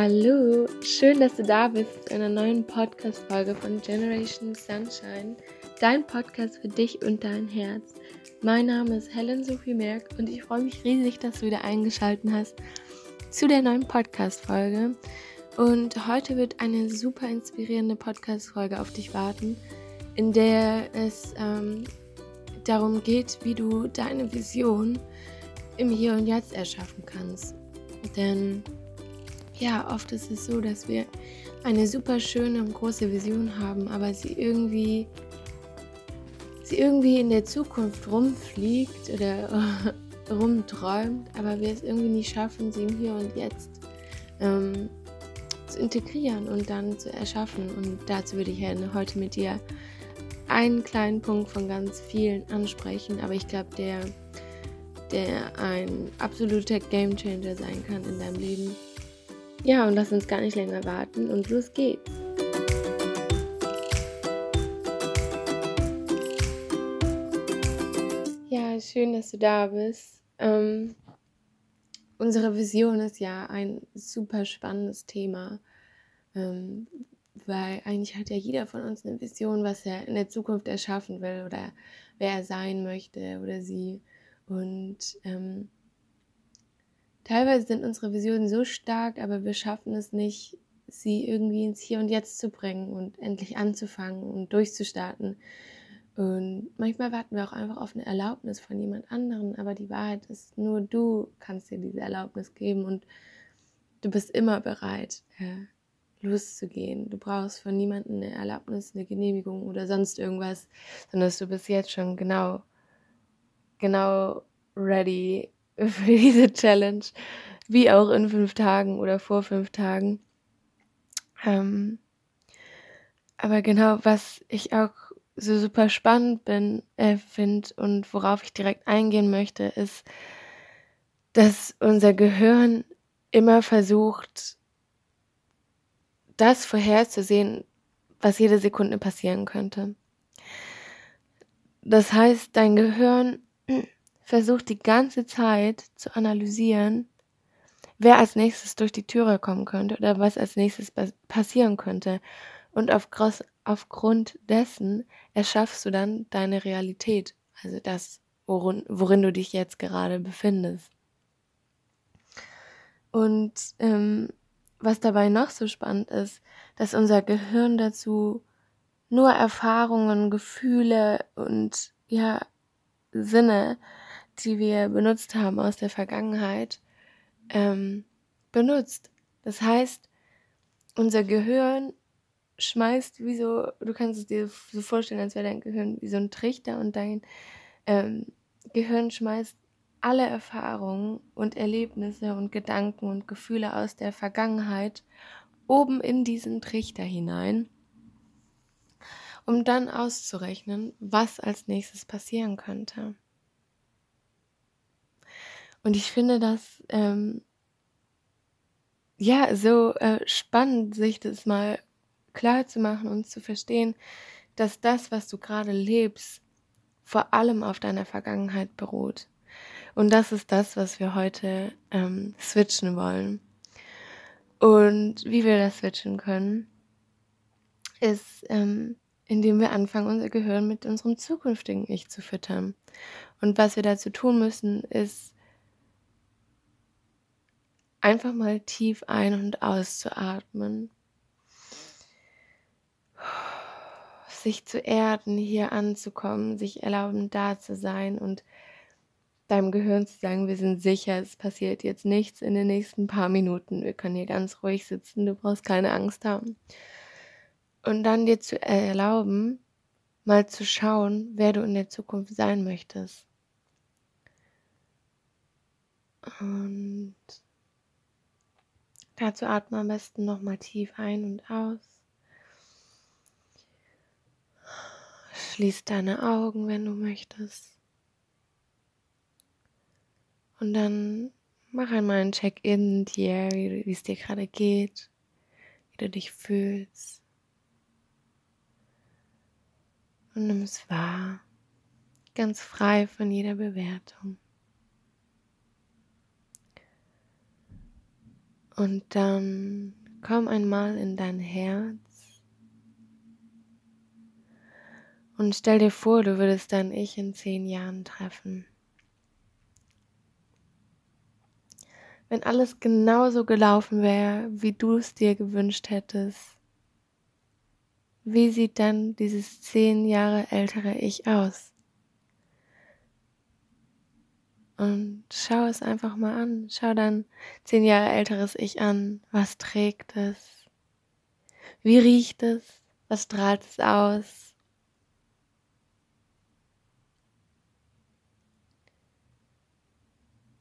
Hallo, schön, dass du da bist in einer neuen Podcast-Folge von Generation Sunshine, dein Podcast für dich und dein Herz. Mein Name ist Helen Sophie Merck und ich freue mich riesig, dass du wieder eingeschaltet hast zu der neuen Podcast-Folge. Und heute wird eine super inspirierende Podcast-Folge auf dich warten, in der es ähm, darum geht, wie du deine Vision im Hier und Jetzt erschaffen kannst. Denn ja, oft ist es so, dass wir eine super schöne und große Vision haben, aber sie irgendwie, sie irgendwie in der Zukunft rumfliegt oder rumträumt, aber wir es irgendwie nicht schaffen, sie im Hier und Jetzt ähm, zu integrieren und dann zu erschaffen. Und dazu würde ich heute mit dir einen kleinen Punkt von ganz vielen ansprechen, aber ich glaube, der, der ein absoluter Gamechanger sein kann in deinem Leben. Ja, und lass uns gar nicht länger warten und los geht's. Ja, schön, dass du da bist. Ähm, unsere Vision ist ja ein super spannendes Thema. Ähm, weil eigentlich hat ja jeder von uns eine Vision, was er in der Zukunft erschaffen will oder wer er sein möchte oder sie. Und ähm, teilweise sind unsere Visionen so stark, aber wir schaffen es nicht, sie irgendwie ins Hier und Jetzt zu bringen und endlich anzufangen und durchzustarten. Und manchmal warten wir auch einfach auf eine Erlaubnis von jemand anderem, aber die Wahrheit ist, nur du kannst dir diese Erlaubnis geben und du bist immer bereit. Ja loszugehen. Du brauchst von niemandem eine Erlaubnis, eine Genehmigung oder sonst irgendwas, sondern du bist jetzt schon genau, genau ready für diese Challenge, wie auch in fünf Tagen oder vor fünf Tagen. Ähm, aber genau, was ich auch so super spannend bin, äh, finde und worauf ich direkt eingehen möchte, ist, dass unser Gehirn immer versucht, das vorherzusehen, was jede Sekunde passieren könnte. Das heißt, dein Gehirn versucht die ganze Zeit zu analysieren, wer als nächstes durch die Türe kommen könnte oder was als nächstes passieren könnte. Und auf, aufgrund dessen erschaffst du dann deine Realität, also das, worin, worin du dich jetzt gerade befindest. Und ähm, was dabei noch so spannend ist, dass unser Gehirn dazu nur Erfahrungen, Gefühle und ja, Sinne, die wir benutzt haben aus der Vergangenheit, ähm, benutzt. Das heißt, unser Gehirn schmeißt wie so, du kannst es dir so vorstellen, als wäre dein Gehirn wie so ein Trichter und dein ähm, Gehirn schmeißt alle Erfahrungen und Erlebnisse und Gedanken und Gefühle aus der Vergangenheit oben in diesen Trichter hinein, um dann auszurechnen, was als nächstes passieren könnte. Und ich finde das ähm, ja so äh, spannend, sich das mal klar zu machen und zu verstehen, dass das, was du gerade lebst, vor allem auf deiner Vergangenheit beruht. Und das ist das, was wir heute ähm, switchen wollen. Und wie wir das switchen können, ist, ähm, indem wir anfangen, unser Gehirn mit unserem zukünftigen Ich zu füttern. Und was wir dazu tun müssen, ist einfach mal tief ein- und auszuatmen. Sich zu erden, hier anzukommen, sich erlauben, da zu sein und deinem Gehirn zu sagen, wir sind sicher, es passiert jetzt nichts in den nächsten paar Minuten. Wir können hier ganz ruhig sitzen, du brauchst keine Angst haben. Und dann dir zu erlauben, mal zu schauen, wer du in der Zukunft sein möchtest. Und dazu atme am besten nochmal tief ein und aus. Schließ deine Augen, wenn du möchtest. Und dann mach einmal ein Check-in dir, wie es dir gerade geht, wie du dich fühlst. Und nimm es wahr, ganz frei von jeder Bewertung. Und dann komm einmal in dein Herz und stell dir vor, du würdest dein Ich in zehn Jahren treffen. Wenn alles genauso gelaufen wäre, wie du es dir gewünscht hättest, wie sieht dann dieses zehn Jahre ältere Ich aus? Und schau es einfach mal an. Schau dein zehn Jahre älteres Ich an. Was trägt es? Wie riecht es? Was strahlt es aus?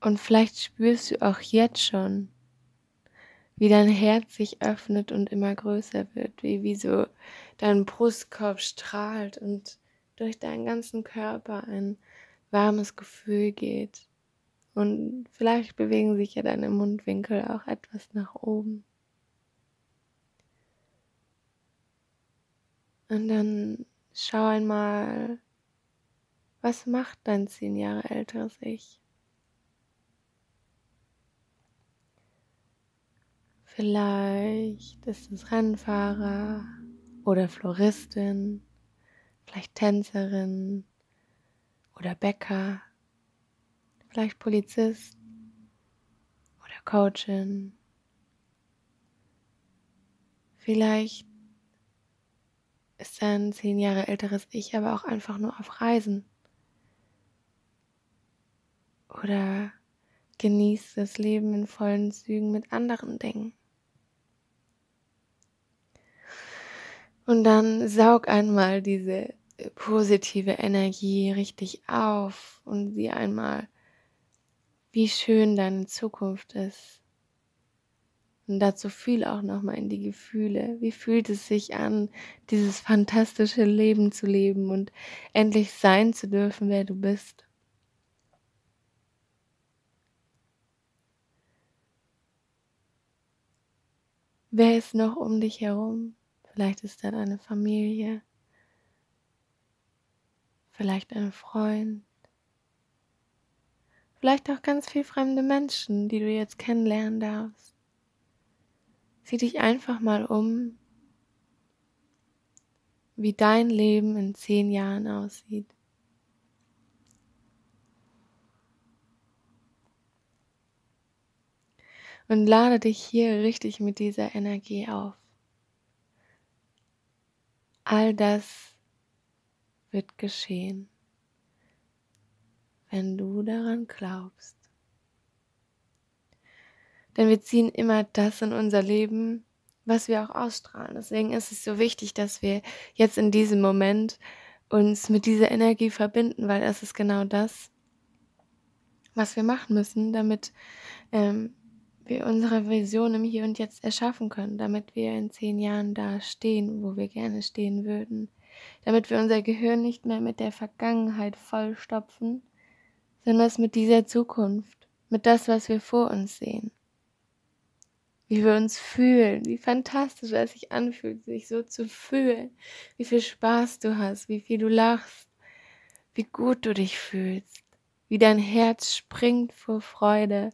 Und vielleicht spürst du auch jetzt schon, wie dein Herz sich öffnet und immer größer wird, wie, wie so dein Brustkorb strahlt und durch deinen ganzen Körper ein warmes Gefühl geht. Und vielleicht bewegen sich ja deine Mundwinkel auch etwas nach oben. Und dann schau einmal, was macht dein zehn Jahre älteres Ich? Vielleicht ist es Rennfahrer oder Floristin, vielleicht Tänzerin, oder Bäcker, vielleicht Polizist oder Coachin. Vielleicht ist sein zehn Jahre älteres Ich aber auch einfach nur auf Reisen. Oder genießt das Leben in vollen Zügen mit anderen Dingen. Und dann saug einmal diese positive Energie richtig auf und sieh einmal, wie schön deine Zukunft ist. Und dazu fühl auch nochmal in die Gefühle. Wie fühlt es sich an, dieses fantastische Leben zu leben und endlich sein zu dürfen, wer du bist? Wer ist noch um dich herum? Vielleicht ist da deine Familie, vielleicht ein Freund, vielleicht auch ganz viel fremde Menschen, die du jetzt kennenlernen darfst. Sieh dich einfach mal um, wie dein Leben in zehn Jahren aussieht. Und lade dich hier richtig mit dieser Energie auf. All das wird geschehen, wenn du daran glaubst. Denn wir ziehen immer das in unser Leben, was wir auch ausstrahlen. Deswegen ist es so wichtig, dass wir jetzt in diesem Moment uns mit dieser Energie verbinden, weil es ist genau das, was wir machen müssen, damit ähm, wir unsere Vision im Hier und Jetzt erschaffen können, damit wir in zehn Jahren da stehen, wo wir gerne stehen würden damit wir unser Gehirn nicht mehr mit der Vergangenheit vollstopfen, sondern es mit dieser Zukunft, mit das, was wir vor uns sehen. Wie wir uns fühlen, wie fantastisch es sich anfühlt, sich so zu fühlen, wie viel Spaß du hast, wie viel du lachst, wie gut du dich fühlst, wie dein Herz springt vor Freude.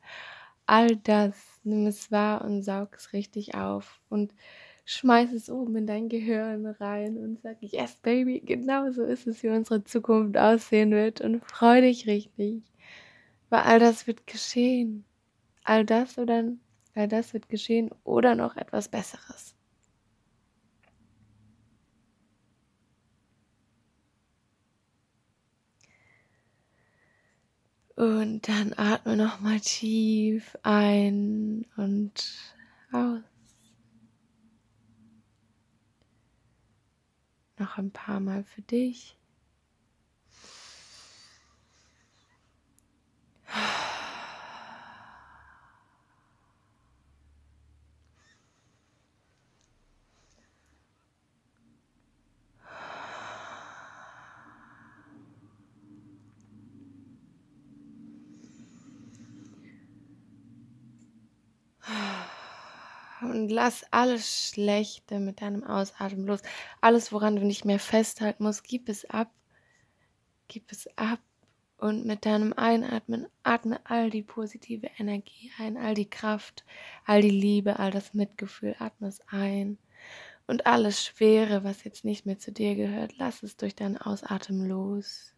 All das nimm es wahr und saug es richtig auf und schmeiß es oben in dein Gehirn rein und sag, yes, Baby, genau so ist es, wie unsere Zukunft aussehen wird und freu dich richtig. Weil all das wird geschehen. All das oder all das wird geschehen oder noch etwas Besseres. Und dann atme nochmal tief ein und aus. Noch ein paar Mal für dich. Und lass alles Schlechte mit deinem Ausatmen los. Alles, woran du nicht mehr festhalten musst, gib es ab. Gib es ab Und mit deinem Einatmen atme all die positive Energie ein, all die Kraft, all die Liebe, all das Mitgefühl, atme es ein. Und alles Schwere, was jetzt nicht mehr zu dir gehört, lass es durch deinen Ausatmen los.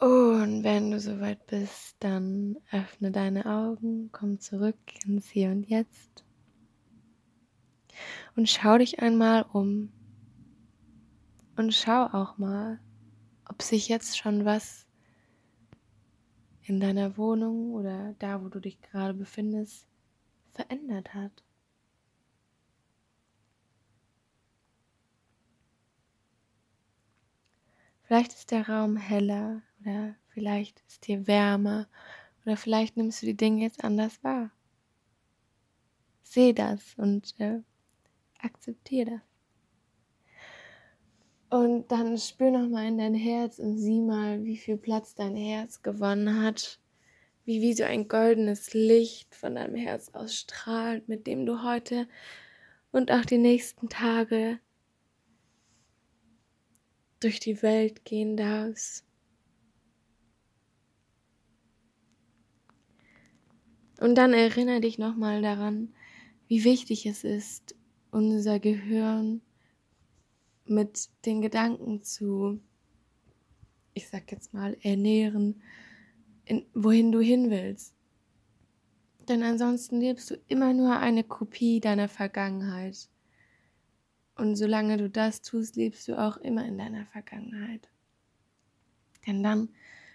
Und wenn du soweit bist, dann öffne deine Augen, komm zurück ins Hier und Jetzt und schau dich einmal um. Und schau auch mal, ob sich jetzt schon was in deiner Wohnung oder da, wo du dich gerade befindest, verändert hat. Vielleicht ist der Raum heller oder vielleicht ist dir wärmer oder vielleicht nimmst du die Dinge jetzt anders wahr. Seh das und äh, akzeptiere das. Und dann spür noch mal in dein Herz und sieh mal, wie viel Platz dein Herz gewonnen hat. Wie wie so ein goldenes Licht von deinem Herz ausstrahlt, mit dem du heute und auch die nächsten Tage durch die Welt gehen darfst. Und dann erinnere dich nochmal daran, wie wichtig es ist, unser Gehirn mit den Gedanken zu, ich sag jetzt mal, ernähren, in, wohin du hin willst. Denn ansonsten lebst du immer nur eine Kopie deiner Vergangenheit. Und solange du das tust, lebst du auch immer in deiner Vergangenheit. Denn dann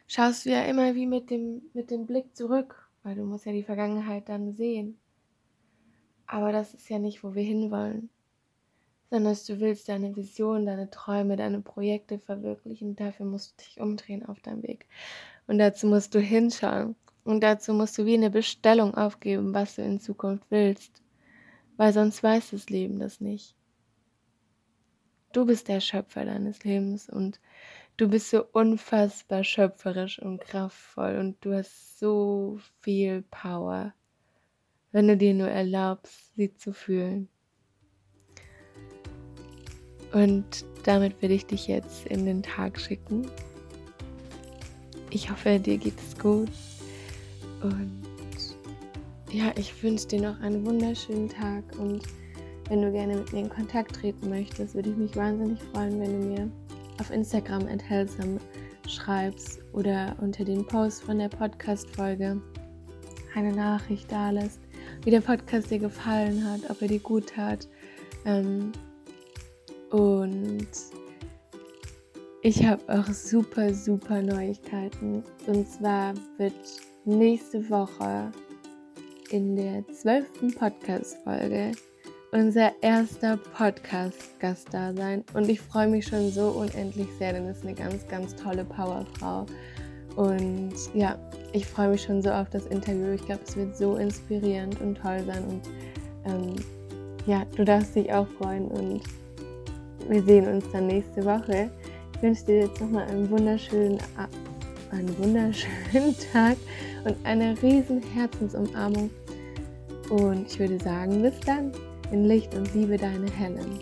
schaust du ja immer wie mit dem, mit dem Blick zurück, weil du musst ja die Vergangenheit dann sehen. Aber das ist ja nicht, wo wir hinwollen, sondern du willst deine Vision, deine Träume, deine Projekte verwirklichen. Dafür musst du dich umdrehen auf deinem Weg. Und dazu musst du hinschauen. Und dazu musst du wie eine Bestellung aufgeben, was du in Zukunft willst. Weil sonst weiß das Leben das nicht. Du bist der Schöpfer deines Lebens und du bist so unfassbar schöpferisch und kraftvoll und du hast so viel Power wenn du dir nur erlaubst, sie zu fühlen. Und damit will ich dich jetzt in den Tag schicken. Ich hoffe, dir geht es gut. Und ja, ich wünsche dir noch einen wunderschönen Tag. Und wenn du gerne mit mir in Kontakt treten möchtest, würde ich mich wahnsinnig freuen, wenn du mir auf Instagram enthaltsam schreibst oder unter den Post von der Podcast-Folge eine Nachricht da lässt wie der Podcast dir gefallen hat, ob er dir gut tat. Ähm, und ich habe auch super, super Neuigkeiten. Und zwar wird nächste Woche in der zwölften Podcast-Folge unser erster Podcast-Gast da sein. Und ich freue mich schon so unendlich sehr, denn es ist eine ganz, ganz tolle Powerfrau. Und ja, ich freue mich schon so auf das Interview. Ich glaube, es wird so inspirierend und toll sein. Und ähm, ja, du darfst dich auch freuen. Und wir sehen uns dann nächste Woche. Ich wünsche dir jetzt nochmal einen wunderschönen, einen wunderschönen Tag und eine riesen Herzensumarmung. Und ich würde sagen, bis dann. In Licht und Liebe, deine Helen.